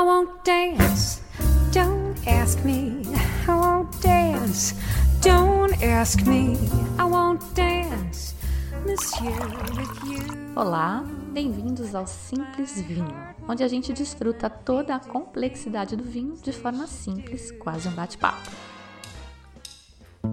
I won't dance. Don't ask me. I won't dance. Don't ask me. I won't dance. Monsieur with you. Olá, bem-vindos ao Simples Vinho, onde a gente desfruta toda a complexidade do vinho de forma simples, quase um bate-papo.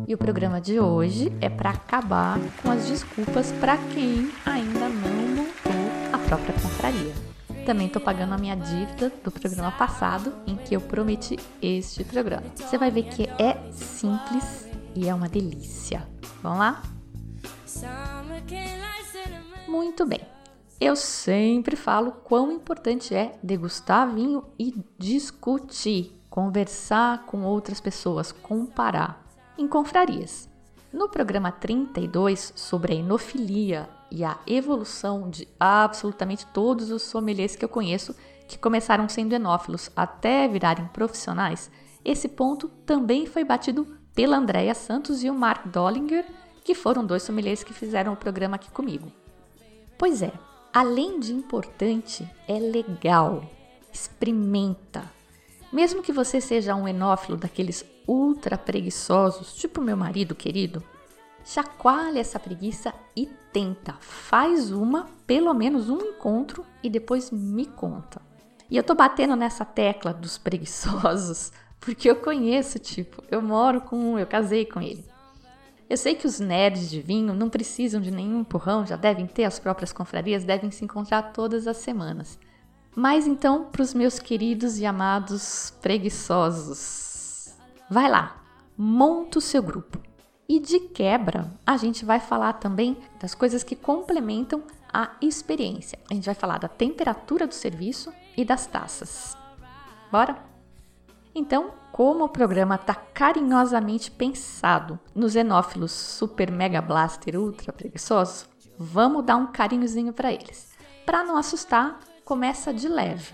E o programa de hoje é para acabar com as desculpas para quem ainda não montou a própria confraria. Também estou pagando a minha dívida do programa passado, em que eu prometi este programa. Você vai ver que é simples e é uma delícia. Vamos lá? Muito bem. Eu sempre falo quão importante é degustar vinho e discutir, conversar com outras pessoas, comparar em confrarias. No programa 32 sobre a enofilia e a evolução de absolutamente todos os sommeliers que eu conheço que começaram sendo enófilos até virarem profissionais, esse ponto também foi batido pela Andrea Santos e o Mark Dollinger, que foram dois sommeliers que fizeram o programa aqui comigo. Pois é, além de importante, é legal. Experimenta. Mesmo que você seja um enófilo daqueles ultra preguiçosos, tipo meu marido querido, chacoalha essa preguiça e tenta. Faz uma, pelo menos um encontro e depois me conta. E eu tô batendo nessa tecla dos preguiçosos porque eu conheço, tipo, eu moro com um, eu casei com ele. Eu sei que os nerds de vinho não precisam de nenhum empurrão, já devem ter as próprias confrarias, devem se encontrar todas as semanas. Mas então, para os meus queridos e amados preguiçosos, vai lá, monta o seu grupo. E de quebra, a gente vai falar também das coisas que complementam a experiência. A gente vai falar da temperatura do serviço e das taças. Bora? Então, como o programa está carinhosamente pensado nos enófilos super mega blaster ultra preguiçosos, vamos dar um carinhozinho para eles. Para não assustar, começa de leve.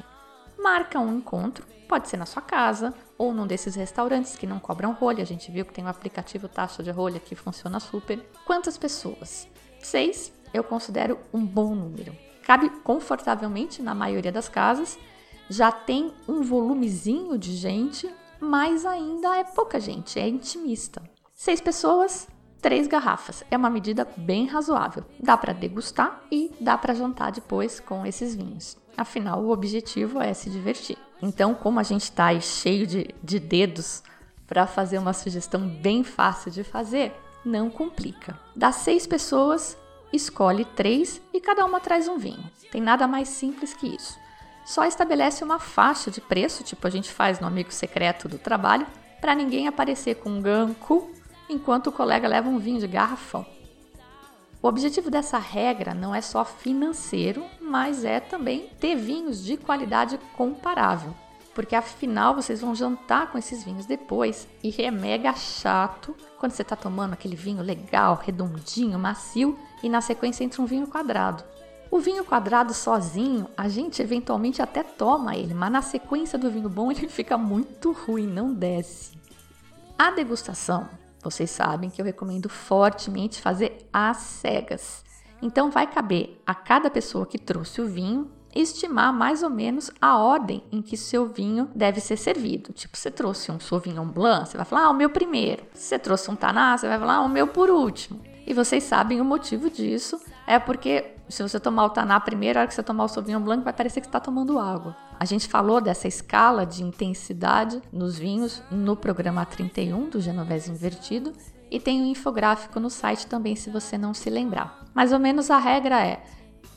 Marca um encontro, pode ser na sua casa, ou num desses restaurantes que não cobram rolha. A gente viu que tem um aplicativo taxa de rolha que funciona super. Quantas pessoas? Seis eu considero um bom número. Cabe confortavelmente na maioria das casas. Já tem um volumezinho de gente, mas ainda é pouca gente, é intimista. Seis pessoas, três garrafas. É uma medida bem razoável. Dá para degustar e dá para jantar depois com esses vinhos. Afinal, o objetivo é se divertir. Então, como a gente está cheio de, de dedos para fazer uma sugestão bem fácil de fazer, não complica. Das seis pessoas, escolhe três e cada uma traz um vinho. Tem nada mais simples que isso. Só estabelece uma faixa de preço, tipo a gente faz no amigo secreto do trabalho, para ninguém aparecer com um ganco enquanto o colega leva um vinho de garrafão. O objetivo dessa regra não é só financeiro, mas é também ter vinhos de qualidade comparável. Porque afinal vocês vão jantar com esses vinhos depois e é mega chato quando você está tomando aquele vinho legal, redondinho, macio e na sequência entra um vinho quadrado. O vinho quadrado sozinho, a gente eventualmente até toma ele, mas na sequência do vinho bom ele fica muito ruim, não desce. A degustação vocês sabem que eu recomendo fortemente fazer às cegas. Então vai caber a cada pessoa que trouxe o vinho estimar mais ou menos a ordem em que seu vinho deve ser servido. Tipo, você trouxe um Sauvignon Blanc, você vai falar, ah, o meu primeiro. Se você trouxe um Taná, você vai falar, ah, o meu por último. E vocês sabem o motivo disso, é porque se você tomar o Taná primeiro, a hora que você tomar o Sauvignon Blanc, vai parecer que está tomando água. A gente falou dessa escala de intensidade nos vinhos no programa 31 do Genovese Invertido e tem um infográfico no site também se você não se lembrar. Mais ou menos a regra é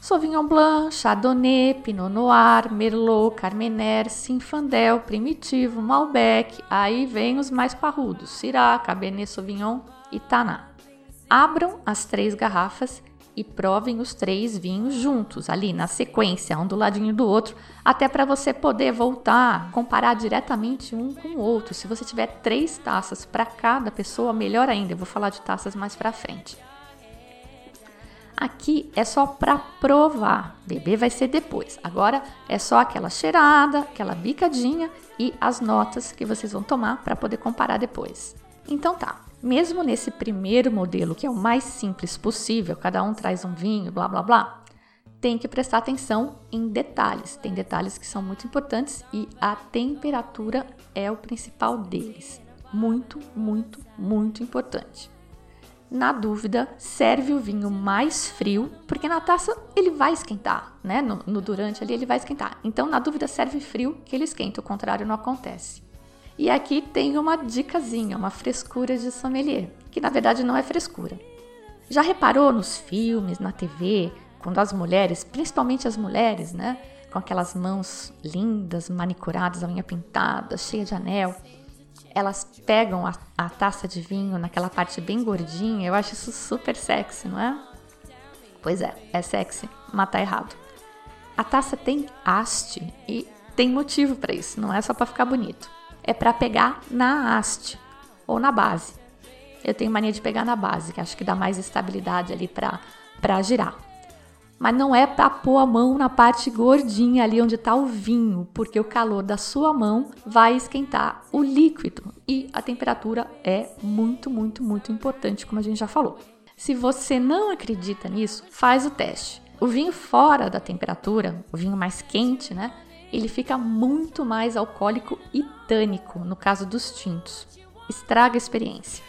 Sauvignon Blanc, Chardonnay, Pinot Noir, Merlot, Carmener, Sinfandel, Primitivo, Malbec, aí vem os mais parrudos, Syrah, Cabernet Sauvignon e Taná. Abram as três garrafas e provem os três vinhos juntos, ali na sequência, um do ladinho do outro, até para você poder voltar, comparar diretamente um com o outro. Se você tiver três taças para cada pessoa, melhor ainda. Eu vou falar de taças mais para frente. Aqui é só para provar, beber vai ser depois. Agora é só aquela cheirada, aquela bicadinha e as notas que vocês vão tomar para poder comparar depois. Então tá, mesmo nesse primeiro modelo, que é o mais simples possível, cada um traz um vinho, blá blá blá, tem que prestar atenção em detalhes. Tem detalhes que são muito importantes e a temperatura é o principal deles. Muito, muito, muito importante. Na dúvida, serve o vinho mais frio, porque na taça ele vai esquentar, né? No, no, durante ali ele vai esquentar. Então, na dúvida, serve frio que ele esquenta, o contrário não acontece. E aqui tem uma dicasinha, uma frescura de sommelier, que na verdade não é frescura. Já reparou nos filmes, na TV, quando as mulheres, principalmente as mulheres, né, com aquelas mãos lindas, manicuradas, a unha pintada, cheia de anel, elas pegam a, a, taça de vinho naquela parte bem gordinha. Eu acho isso super sexy, não é? Pois é, é sexy, mas tá errado. A taça tem haste e tem motivo para isso, não é só para ficar bonito. É para pegar na haste ou na base. Eu tenho mania de pegar na base, que acho que dá mais estabilidade ali para girar mas não é para pôr a mão na parte gordinha ali onde está o vinho, porque o calor da sua mão vai esquentar o líquido e a temperatura é muito, muito, muito importante, como a gente já falou. Se você não acredita nisso, faz o teste. O vinho fora da temperatura, o vinho mais quente, né? Ele fica muito mais alcoólico e tânico, no caso dos tintos. Estraga a experiência.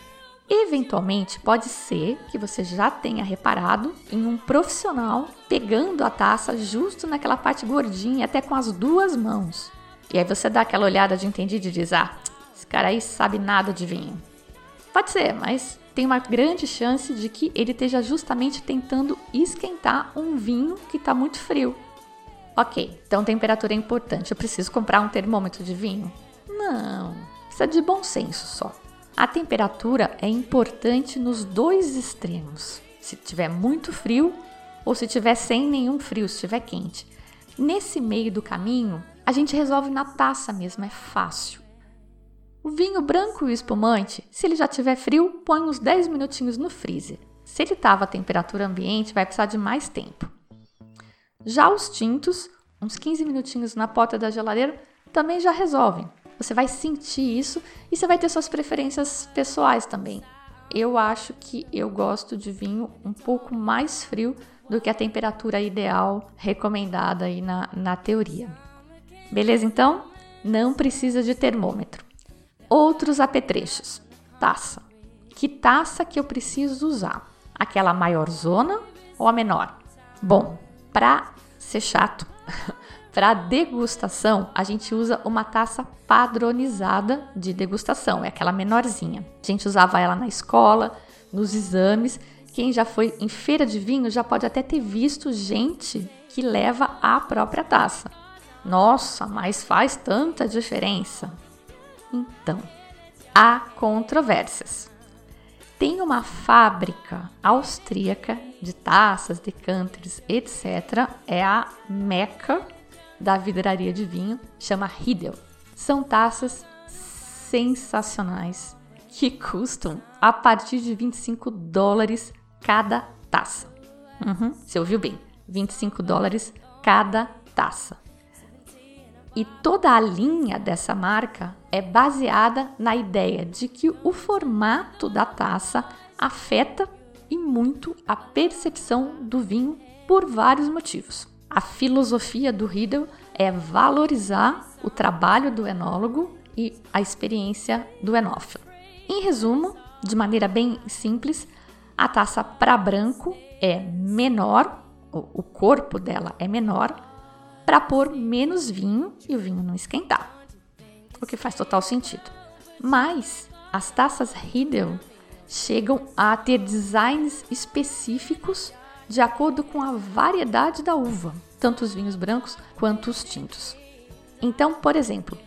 Eventualmente, pode ser que você já tenha reparado em um profissional pegando a taça justo naquela parte gordinha, até com as duas mãos. E aí você dá aquela olhada de entendido e diz: Ah, esse cara aí sabe nada de vinho. Pode ser, mas tem uma grande chance de que ele esteja justamente tentando esquentar um vinho que está muito frio. Ok, então temperatura é importante. Eu preciso comprar um termômetro de vinho? Não, precisa de bom senso só. A temperatura é importante nos dois extremos. Se tiver muito frio ou se tiver sem nenhum frio, se estiver quente. Nesse meio do caminho, a gente resolve na taça mesmo, é fácil. O vinho branco e o espumante, se ele já tiver frio, põe uns 10 minutinhos no freezer. Se ele estava a temperatura ambiente, vai precisar de mais tempo. Já os tintos, uns 15 minutinhos na porta da geladeira, também já resolvem. Você vai sentir isso e você vai ter suas preferências pessoais também. Eu acho que eu gosto de vinho um pouco mais frio do que a temperatura ideal recomendada aí na, na teoria. Beleza, então? Não precisa de termômetro. Outros apetrechos. Taça. Que taça que eu preciso usar? Aquela maior zona ou a menor? Bom, para ser chato, Para degustação, a gente usa uma taça padronizada de degustação, é aquela menorzinha. A gente usava ela na escola, nos exames. Quem já foi em feira de vinho já pode até ter visto gente que leva a própria taça. Nossa, mas faz tanta diferença. Então, há controvérsias. Tem uma fábrica austríaca de taças, decanters, etc. É a Meca da vidraria de vinho, chama Riedel. São taças sensacionais que custam a partir de 25 dólares cada taça. Uhum, você ouviu bem? 25 dólares cada taça. E toda a linha dessa marca é baseada na ideia de que o formato da taça afeta e muito a percepção do vinho por vários motivos. A filosofia do Riedel é valorizar o trabalho do enólogo e a experiência do enófilo. Em resumo, de maneira bem simples, a taça para branco é menor, o corpo dela é menor, para pôr menos vinho e o vinho não esquentar. O que faz total sentido. Mas as taças Riedel chegam a ter designs específicos de acordo com a variedade da uva, tanto os vinhos brancos quanto os tintos. Então, por exemplo,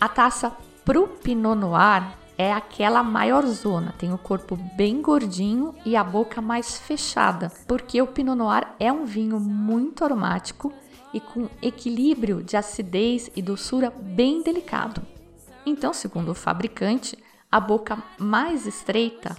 a taça pro Pinot Noir é aquela maior zona, tem o corpo bem gordinho e a boca mais fechada, porque o Pinot Noir é um vinho muito aromático e com equilíbrio de acidez e doçura bem delicado. Então, segundo o fabricante, a boca mais estreita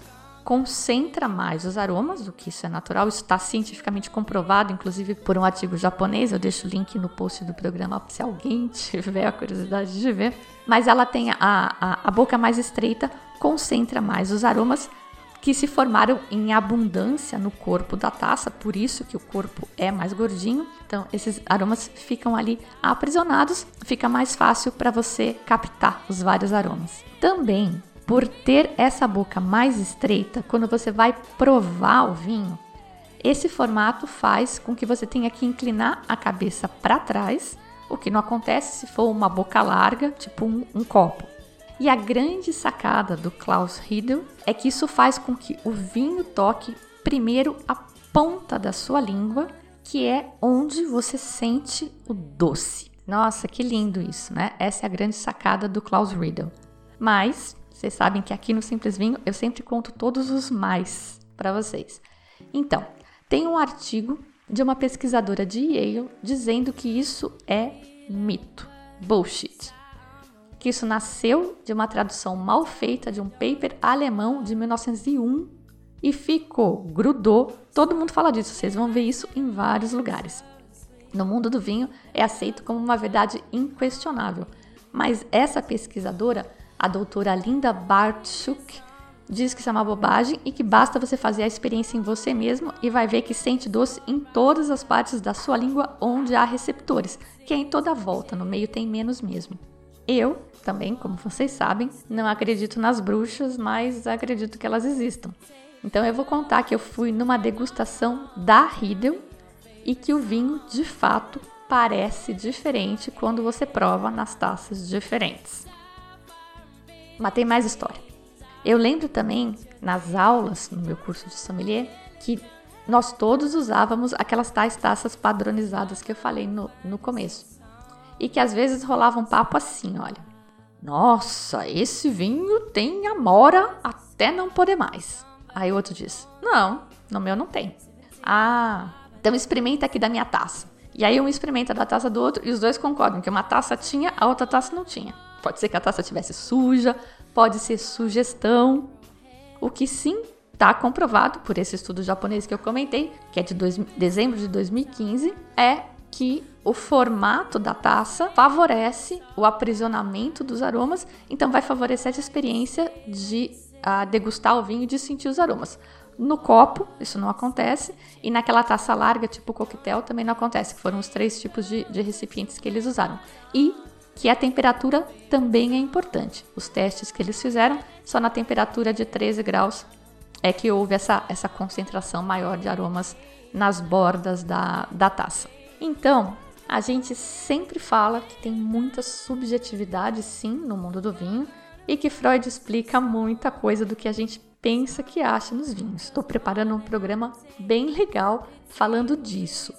concentra mais os aromas, o que isso é natural, isso está cientificamente comprovado, inclusive por um artigo japonês. Eu deixo o link no post do programa se alguém tiver a curiosidade de ver. Mas ela tem a, a, a boca mais estreita, concentra mais os aromas, que se formaram em abundância no corpo da taça, por isso que o corpo é mais gordinho. Então, esses aromas ficam ali aprisionados, fica mais fácil para você captar os vários aromas. Também, por ter essa boca mais estreita, quando você vai provar o vinho, esse formato faz com que você tenha que inclinar a cabeça para trás, o que não acontece se for uma boca larga, tipo um, um copo. E a grande sacada do Klaus Riedel é que isso faz com que o vinho toque primeiro a ponta da sua língua, que é onde você sente o doce. Nossa, que lindo isso, né? Essa é a grande sacada do Klaus Riedel. Mas vocês sabem que aqui no Simples Vinho eu sempre conto todos os mais para vocês. Então, tem um artigo de uma pesquisadora de Yale dizendo que isso é mito, bullshit que isso nasceu de uma tradução mal feita de um paper alemão de 1901 e ficou, grudou. Todo mundo fala disso, vocês vão ver isso em vários lugares. No mundo do vinho é aceito como uma verdade inquestionável, mas essa pesquisadora, a doutora Linda Bartschuk, diz que isso é uma bobagem e que basta você fazer a experiência em você mesmo e vai ver que sente doce em todas as partes da sua língua onde há receptores, que é em toda a volta, no meio tem menos mesmo. Eu também, como vocês sabem, não acredito nas bruxas, mas acredito que elas existam. Então eu vou contar que eu fui numa degustação da Riedel e que o vinho de fato parece diferente quando você prova nas taças diferentes. Mas tem mais história. Eu lembro também nas aulas no meu curso de sommelier que nós todos usávamos aquelas tais taças padronizadas que eu falei no, no começo e que às vezes rolava um papo assim, olha. Nossa, esse vinho tem amora até não poder mais. Aí o outro diz: Não, no meu não tem. Ah, então experimenta aqui da minha taça. E aí um experimenta da taça do outro e os dois concordam que uma taça tinha, a outra taça não tinha. Pode ser que a taça tivesse suja, pode ser sugestão. O que sim está comprovado por esse estudo japonês que eu comentei, que é de dois, dezembro de 2015, é que o formato da taça favorece o aprisionamento dos aromas, então vai favorecer essa experiência de uh, degustar o vinho e de sentir os aromas. No copo, isso não acontece, e naquela taça larga, tipo coquetel, também não acontece, que foram os três tipos de, de recipientes que eles usaram. E que a temperatura também é importante. Os testes que eles fizeram, só na temperatura de 13 graus é que houve essa, essa concentração maior de aromas nas bordas da, da taça. Então, a gente sempre fala que tem muita subjetividade, sim, no mundo do vinho e que Freud explica muita coisa do que a gente pensa que acha nos vinhos. Estou preparando um programa bem legal falando disso.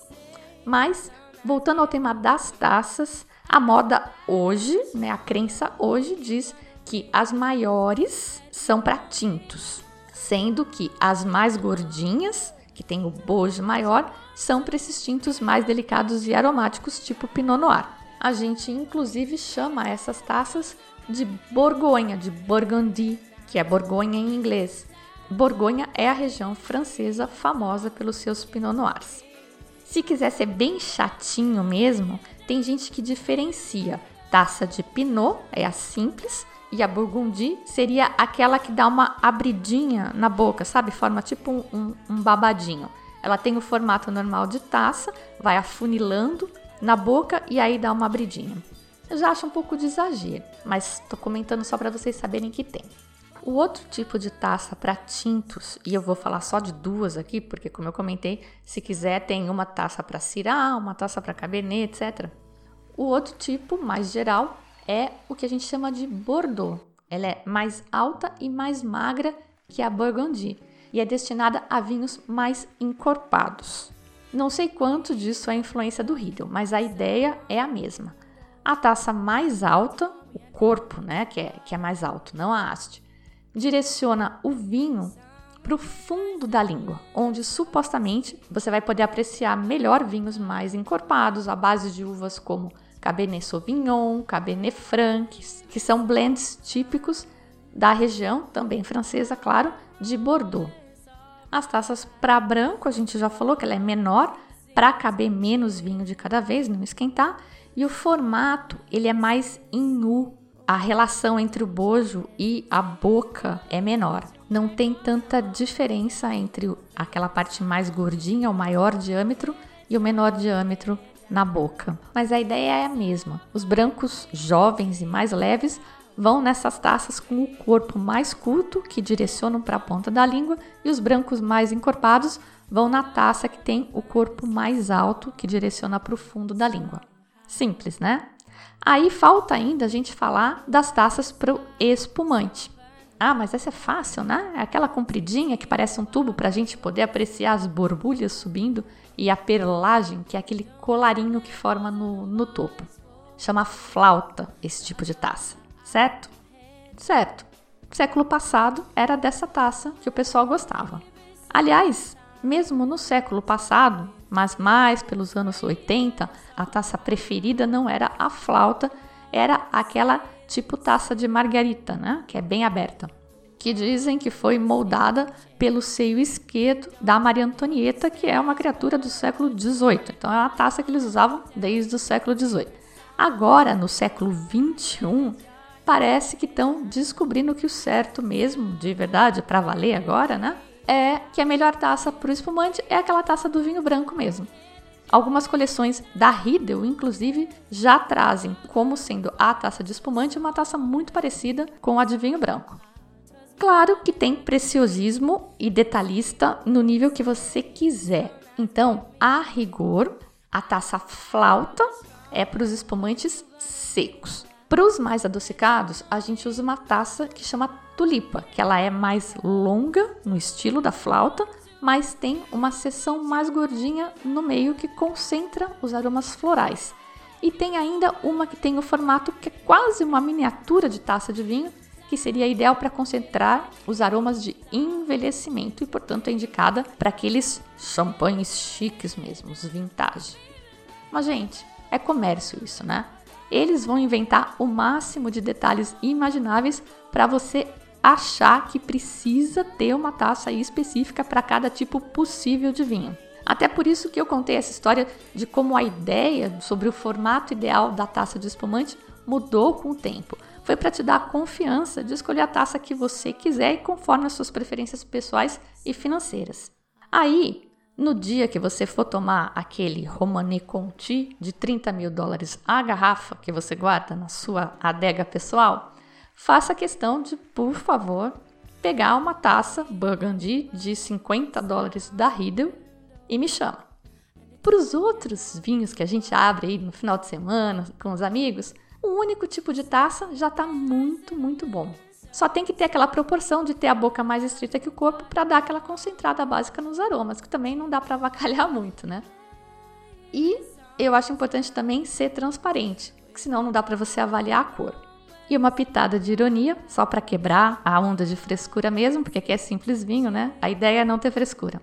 Mas, voltando ao tema das taças, a moda hoje, né, a crença hoje diz que as maiores são para tintos, sendo que as mais gordinhas que tem o bojo maior, são para esses tintos mais delicados e aromáticos, tipo Pinot Noir. A gente inclusive chama essas taças de Borgonha, de Burgundy, que é Borgonha em inglês. Borgonha é a região francesa famosa pelos seus Pinot Noirs. Se quiser ser bem chatinho mesmo, tem gente que diferencia taça de Pinot, é a simples, e a Burgundy seria aquela que dá uma abridinha na boca, sabe? Forma tipo um, um, um babadinho. Ela tem o formato normal de taça, vai afunilando na boca e aí dá uma abridinha. Eu já acho um pouco de exagero, mas estou comentando só para vocês saberem que tem. O outro tipo de taça para tintos, e eu vou falar só de duas aqui, porque como eu comentei, se quiser tem uma taça para Syrah, uma taça para Cabernet, etc. O outro tipo, mais geral, é o que a gente chama de Bordeaux. Ela é mais alta e mais magra que a Burgundy e é destinada a vinhos mais encorpados. Não sei quanto disso é influência do Riedel, mas a ideia é a mesma. A taça mais alta, o corpo, né, que é, que é mais alto, não a haste, direciona o vinho para o fundo da língua, onde supostamente você vai poder apreciar melhor vinhos mais encorpados, à base de uvas como Cabernet Sauvignon, Cabernet Franc, que são blends típicos da região, também francesa, claro, de Bordeaux. As taças para branco, a gente já falou que ela é menor, para caber menos vinho de cada vez, não esquentar, e o formato, ele é mais em U. A relação entre o bojo e a boca é menor. não tem tanta diferença entre aquela parte mais gordinha, o maior diâmetro, e o menor diâmetro na boca. Mas a ideia é a mesma. Os brancos jovens e mais leves vão nessas taças com o corpo mais curto, que direcionam para a ponta da língua, e os brancos mais encorpados vão na taça que tem o corpo mais alto, que direciona para o fundo da língua. Simples, né? Aí falta ainda a gente falar das taças para o espumante. Ah, mas essa é fácil, né? É aquela compridinha que parece um tubo para a gente poder apreciar as borbulhas subindo e a perlagem, que é aquele colarinho que forma no, no topo. Chama flauta esse tipo de taça, certo? Certo. Século passado era dessa taça que o pessoal gostava. Aliás, mesmo no século passado, mas mais pelos anos 80, a taça preferida não era a flauta, era aquela tipo taça de margarita, né? Que é bem aberta. Que dizem que foi moldada pelo seio esquerdo da Maria Antonieta, que é uma criatura do século XVIII. Então é uma taça que eles usavam desde o século XVIII. Agora, no século XXI, parece que estão descobrindo que o certo mesmo, de verdade, para valer agora, né? É que a melhor taça para o espumante é aquela taça do vinho branco mesmo. Algumas coleções da Riedel, inclusive, já trazem como sendo a taça de espumante uma taça muito parecida com a de vinho branco. Claro que tem preciosismo e detalhista no nível que você quiser. Então, a rigor, a taça flauta é para os espumantes secos. Para os mais adocicados, a gente usa uma taça que chama tulipa, que ela é mais longa no estilo da flauta, mas tem uma seção mais gordinha no meio que concentra os aromas florais. E tem ainda uma que tem o formato que é quase uma miniatura de taça de vinho, que seria ideal para concentrar os aromas de envelhecimento e, portanto, é indicada para aqueles champanhes chiques mesmo, os vintage. Mas, gente, é comércio isso, né? Eles vão inventar o máximo de detalhes imagináveis para você achar que precisa ter uma taça específica para cada tipo possível de vinho. Até por isso que eu contei essa história de como a ideia sobre o formato ideal da taça de espumante mudou com o tempo. Foi para te dar a confiança de escolher a taça que você quiser e conforme as suas preferências pessoais e financeiras. Aí, no dia que você for tomar aquele Romanée Conti de 30 mil dólares a garrafa que você guarda na sua adega pessoal, faça questão de, por favor, pegar uma taça Burgundy de 50 dólares da Riedel e me chama. Para os outros vinhos que a gente abre aí no final de semana com os amigos, um único tipo de taça já está muito, muito bom. Só tem que ter aquela proporção de ter a boca mais estreita que o corpo para dar aquela concentrada básica nos aromas, que também não dá para avacalhar muito, né? E eu acho importante também ser transparente, que senão não dá para você avaliar a cor e uma pitada de ironia, só para quebrar a onda de frescura mesmo, porque aqui é simples vinho, né? A ideia é não ter frescura.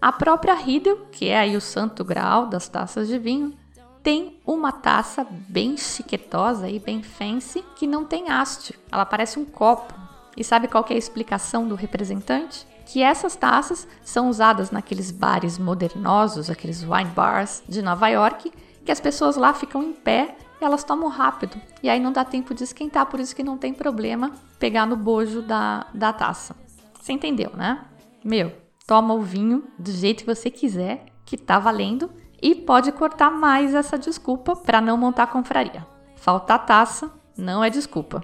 A própria Riedel, que é aí o santo grau das taças de vinho, tem uma taça bem chiquetosa e bem fancy que não tem haste. Ela parece um copo. E sabe qual é a explicação do representante? Que essas taças são usadas naqueles bares modernosos, aqueles wine bars de Nova York, que as pessoas lá ficam em pé elas tomam rápido. E aí não dá tempo de esquentar, por isso que não tem problema pegar no bojo da, da taça. Você entendeu, né? Meu, toma o vinho do jeito que você quiser, que tá valendo, e pode cortar mais essa desculpa para não montar confraria. Faltar taça não é desculpa.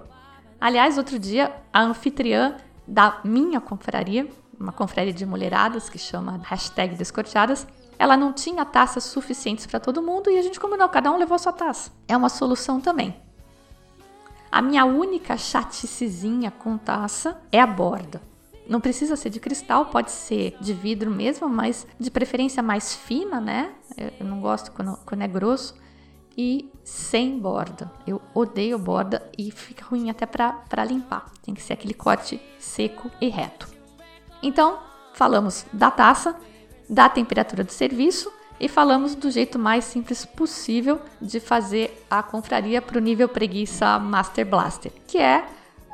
Aliás, outro dia, a anfitriã da minha confraria, uma confraria de mulheradas que chama hashtag Descorteadas, ela não tinha taças suficientes para todo mundo e a gente combinou, cada um levou sua taça. É uma solução também. A minha única chaticezinha com taça é a borda. Não precisa ser de cristal, pode ser de vidro mesmo, mas de preferência mais fina, né? Eu não gosto quando, quando é grosso. E sem borda. Eu odeio borda e fica ruim até para limpar. Tem que ser aquele corte seco e reto. Então, falamos da taça, da temperatura do serviço e falamos do jeito mais simples possível de fazer a confraria para o nível preguiça Master Blaster, que é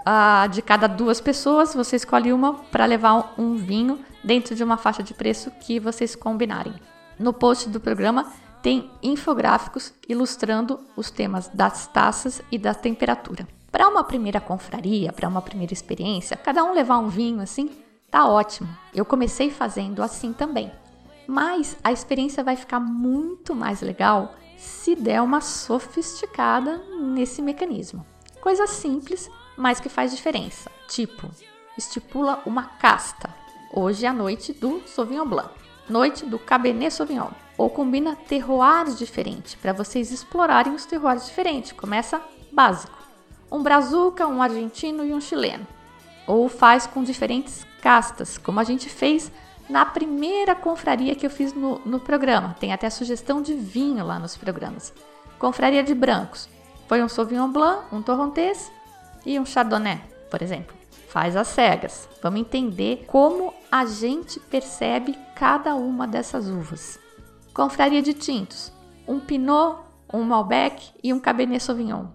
uh, de cada duas pessoas você escolhe uma para levar um vinho dentro de uma faixa de preço que vocês combinarem. No post do programa tem infográficos ilustrando os temas das taças e da temperatura. Para uma primeira confraria, para uma primeira experiência, cada um levar um vinho assim, tá ótimo. Eu comecei fazendo assim também. Mas a experiência vai ficar muito mais legal se der uma sofisticada nesse mecanismo. Coisa simples, mas que faz diferença. Tipo, estipula uma casta. Hoje é a noite do Sauvignon Blanc, noite do Cabernet Sauvignon. Ou combina terroirs diferentes para vocês explorarem os terroirs diferentes. Começa básico um brazuca, um argentino e um chileno. Ou faz com diferentes castas, como a gente fez na primeira confraria que eu fiz no, no programa. Tem até sugestão de vinho lá nos programas. Confraria de brancos. Foi um Sauvignon Blanc, um Torrontés e um Chardonnay, por exemplo. Faz as cegas. Vamos entender como a gente percebe cada uma dessas uvas. Confraria de tintos. Um Pinot, um Malbec e um Cabernet Sauvignon.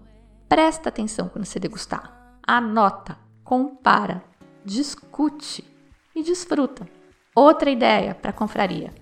Presta atenção quando você degustar. Anota, compara, discute e desfruta. Outra ideia para confraria: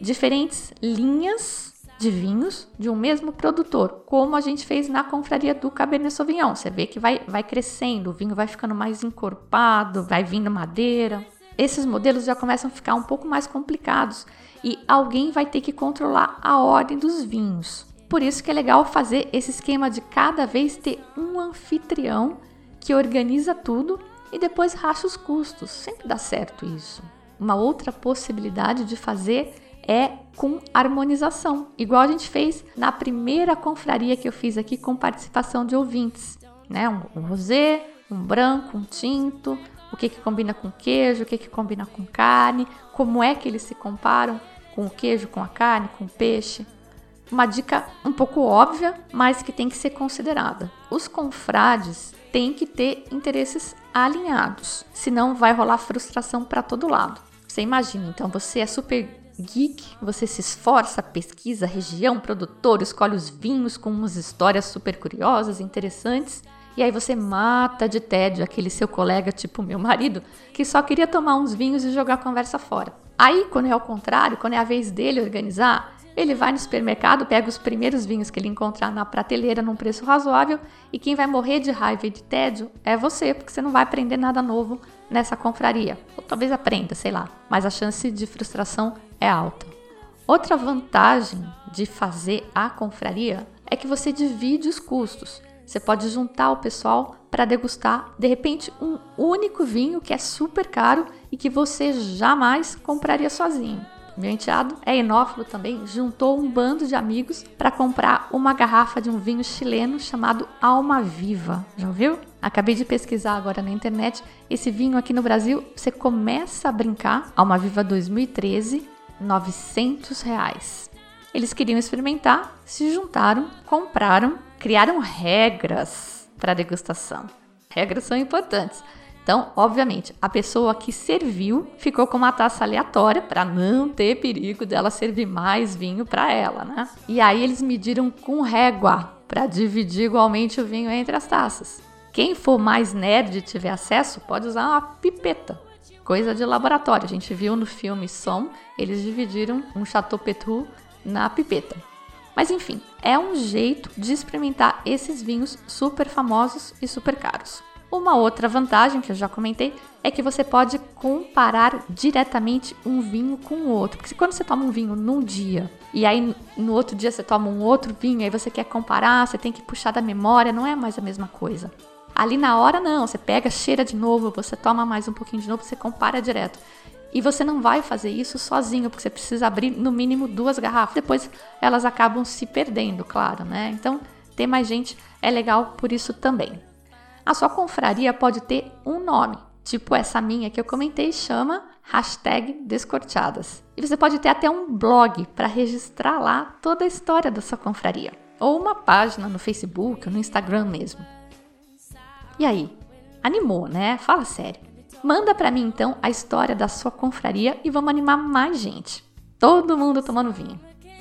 diferentes linhas de vinhos de um mesmo produtor, como a gente fez na confraria do Cabernet Sauvignon. Você vê que vai, vai crescendo, o vinho vai ficando mais encorpado, vai vindo madeira. Esses modelos já começam a ficar um pouco mais complicados e alguém vai ter que controlar a ordem dos vinhos. Por isso que é legal fazer esse esquema de cada vez ter um anfitrião que organiza tudo e depois racha os custos. Sempre dá certo isso. Uma outra possibilidade de fazer é com harmonização, igual a gente fez na primeira confraria que eu fiz aqui com participação de ouvintes, né? Um, um rosé, um branco, um tinto, o que que combina com queijo, o que que combina com carne, como é que eles se comparam com o queijo, com a carne, com o peixe. Uma dica um pouco óbvia, mas que tem que ser considerada. Os confrades têm que ter interesses alinhados, senão vai rolar frustração para todo lado. Você imagina, então você é super geek, você se esforça, pesquisa região, produtor, escolhe os vinhos com umas histórias super curiosas, interessantes, e aí você mata de tédio aquele seu colega, tipo meu marido, que só queria tomar uns vinhos e jogar a conversa fora. Aí, quando é ao contrário, quando é a vez dele organizar, ele vai no supermercado, pega os primeiros vinhos que ele encontrar na prateleira num preço razoável e quem vai morrer de raiva e de tédio é você, porque você não vai aprender nada novo nessa confraria. Ou talvez aprenda, sei lá, mas a chance de frustração é alta. Outra vantagem de fazer a confraria é que você divide os custos. Você pode juntar o pessoal para degustar, de repente, um único vinho que é super caro e que você jamais compraria sozinho. Meu enteado é enófilo também, juntou um bando de amigos para comprar uma garrafa de um vinho chileno chamado Alma Viva. Já ouviu? Acabei de pesquisar agora na internet. Esse vinho aqui no Brasil, você começa a brincar. Alma Viva 2013, 900 reais. Eles queriam experimentar, se juntaram, compraram, criaram regras para degustação. Regras são importantes. Então, obviamente, a pessoa que serviu ficou com uma taça aleatória para não ter perigo dela servir mais vinho para ela, né? E aí eles mediram com régua para dividir igualmente o vinho entre as taças. Quem for mais nerd e tiver acesso pode usar uma pipeta, coisa de laboratório. A gente viu no filme Som, eles dividiram um Chateau Petrus na pipeta. Mas enfim, é um jeito de experimentar esses vinhos super famosos e super caros. Uma outra vantagem que eu já comentei é que você pode comparar diretamente um vinho com o outro. Porque quando você toma um vinho num dia e aí no outro dia você toma um outro vinho, aí você quer comparar, você tem que puxar da memória, não é mais a mesma coisa. Ali na hora não, você pega, cheira de novo, você toma mais um pouquinho de novo, você compara direto. E você não vai fazer isso sozinho, porque você precisa abrir no mínimo duas garrafas. Depois elas acabam se perdendo, claro, né? Então, ter mais gente é legal por isso também. A sua confraria pode ter um nome, tipo essa minha que eu comentei, chama hashtag Descorteadas. E você pode ter até um blog para registrar lá toda a história da sua confraria. Ou uma página no Facebook no Instagram mesmo. E aí? Animou, né? Fala sério. Manda para mim então a história da sua confraria e vamos animar mais gente. Todo mundo tomando vinho.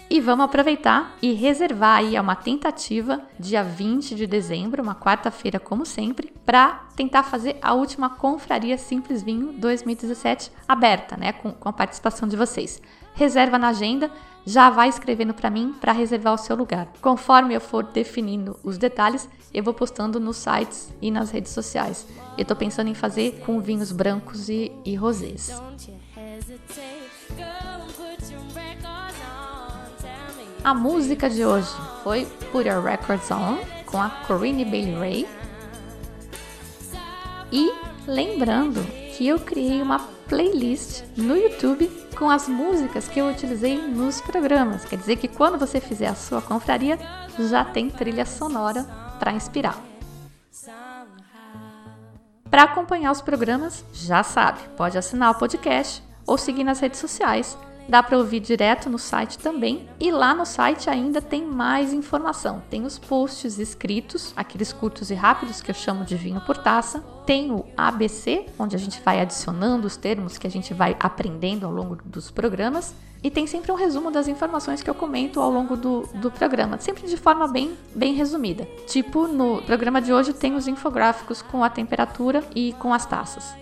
E vamos aproveitar e reservar aí uma tentativa dia 20 de dezembro, uma quarta-feira como sempre, para tentar fazer a última confraria Simples Vinho 2017 aberta, né, com, com a participação de vocês. Reserva na agenda, já vai escrevendo para mim para reservar o seu lugar. Conforme eu for definindo os detalhes, eu vou postando nos sites e nas redes sociais. Eu tô pensando em fazer com vinhos brancos e, e rosés. A música de hoje foi Put Your Records On com a Corinne Bailey Ray. E lembrando que eu criei uma playlist no YouTube com as músicas que eu utilizei nos programas. Quer dizer que quando você fizer a sua confraria, já tem trilha sonora para inspirar. Para acompanhar os programas, já sabe, pode assinar o podcast ou seguir nas redes sociais Dá para ouvir direto no site também. E lá no site ainda tem mais informação. Tem os posts escritos, aqueles curtos e rápidos que eu chamo de vinho por taça. Tem o ABC, onde a gente vai adicionando os termos que a gente vai aprendendo ao longo dos programas. E tem sempre um resumo das informações que eu comento ao longo do, do programa, sempre de forma bem, bem resumida. Tipo, no programa de hoje tem os infográficos com a temperatura e com as taças.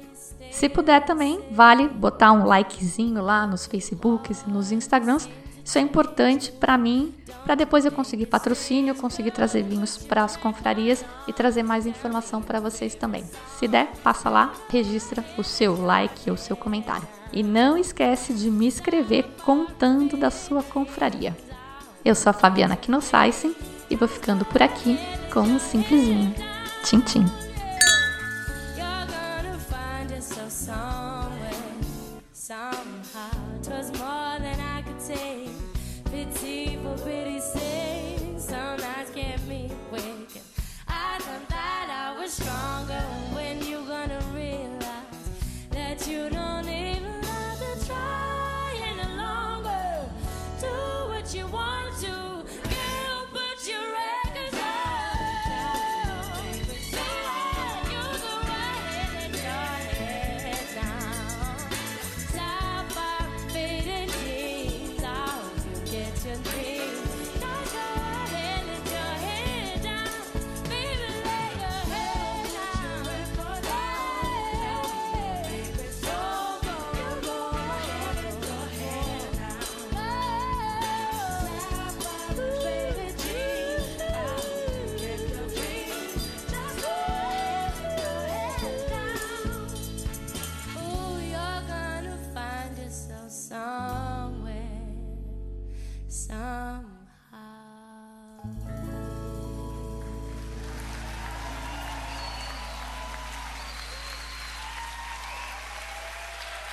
Se puder também, vale botar um likezinho lá nos Facebooks e nos Instagrams. Isso é importante para mim, para depois eu conseguir patrocínio, conseguir trazer vinhos para as confrarias e trazer mais informação para vocês também. Se der, passa lá, registra o seu like ou seu comentário. E não esquece de me escrever contando da sua confraria. Eu sou a Fabiana Knossaisen e vou ficando por aqui com um simples vinho. Tchim, tchim.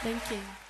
Thank you.